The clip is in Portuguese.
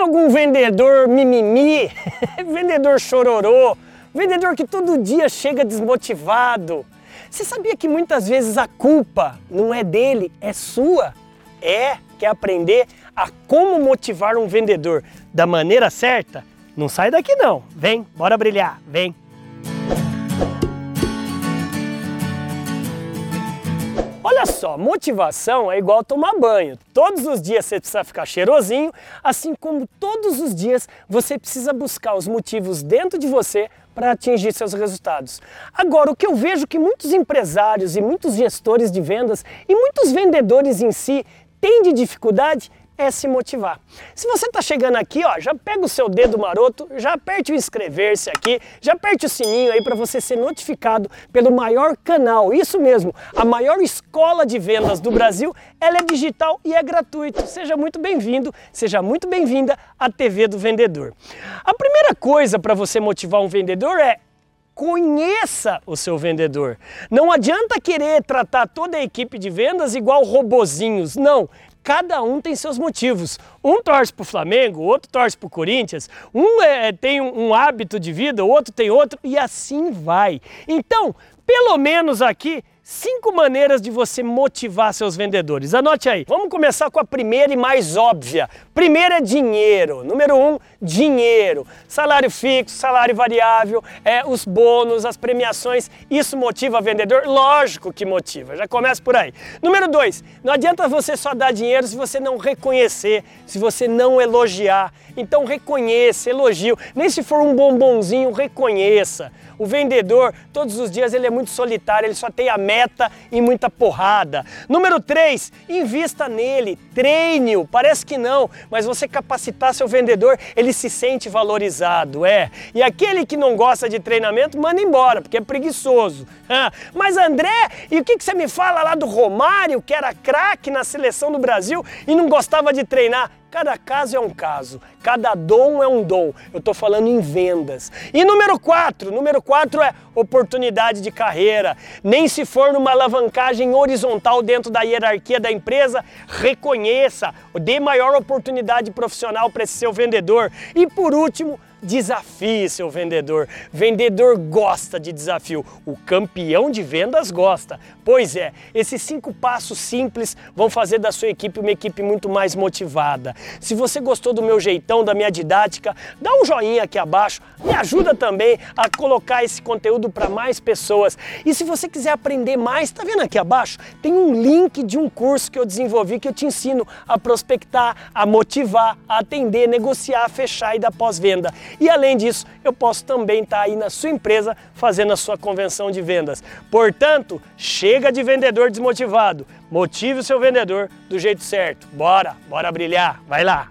algum vendedor mimimi, vendedor chororô, vendedor que todo dia chega desmotivado? Você sabia que muitas vezes a culpa não é dele, é sua? É, quer aprender a como motivar um vendedor da maneira certa? Não sai daqui não, vem, bora brilhar, vem! Olha só, motivação é igual tomar banho. Todos os dias você precisa ficar cheirosinho, assim como todos os dias você precisa buscar os motivos dentro de você para atingir seus resultados. Agora, o que eu vejo que muitos empresários e muitos gestores de vendas e muitos vendedores em si têm de dificuldade é se motivar. Se você está chegando aqui, ó, já pega o seu dedo maroto, já aperte o inscrever-se aqui, já aperte o sininho aí para você ser notificado pelo maior canal, isso mesmo, a maior escola de vendas do Brasil, ela é digital e é gratuito. Seja muito bem-vindo, seja muito bem-vinda à TV do Vendedor. A primeira coisa para você motivar um vendedor é conheça o seu vendedor. Não adianta querer tratar toda a equipe de vendas igual robozinhos. Não, cada um tem seus motivos. Um torce para o Flamengo, outro torce para o Corinthians, um é, tem um, um hábito de vida, o outro tem outro, e assim vai. Então, pelo menos aqui, Cinco maneiras de você motivar seus vendedores. Anote aí. Vamos começar com a primeira e mais óbvia. Primeiro é dinheiro. Número um, dinheiro. Salário fixo, salário variável, é, os bônus, as premiações. Isso motiva vendedor? Lógico que motiva. Já começa por aí. Número dois, não adianta você só dar dinheiro se você não reconhecer, se você não elogiar. Então reconheça, elogio. Nem se for um bombonzinho, reconheça. O vendedor, todos os dias, ele é muito solitário, ele só tem a meta e muita porrada. Número 3, invista nele, treine-o. Parece que não, mas você capacitar seu vendedor, ele se sente valorizado, é. E aquele que não gosta de treinamento, manda embora, porque é preguiçoso. Ah, mas André, e o que, que você me fala lá do Romário, que era craque na seleção do Brasil e não gostava de treinar? Cada caso é um caso, cada dom é um dom. Eu estou falando em vendas. E número 4, número 4 é oportunidade de carreira. Nem se for numa alavancagem horizontal dentro da hierarquia da empresa, reconheça, dê maior oportunidade profissional para esse seu vendedor. E por último, Desafie seu vendedor. Vendedor gosta de desafio. O campeão de vendas gosta. Pois é, esses cinco passos simples vão fazer da sua equipe uma equipe muito mais motivada. Se você gostou do meu jeitão, da minha didática, dá um joinha aqui abaixo. Me ajuda também a colocar esse conteúdo para mais pessoas. E se você quiser aprender mais, tá vendo aqui abaixo? Tem um link de um curso que eu desenvolvi que eu te ensino a prospectar, a motivar, a atender, negociar, fechar e dar pós-venda. E além disso, eu posso também estar aí na sua empresa fazendo a sua convenção de vendas. Portanto, chega de vendedor desmotivado. Motive o seu vendedor do jeito certo. Bora, bora brilhar. Vai lá.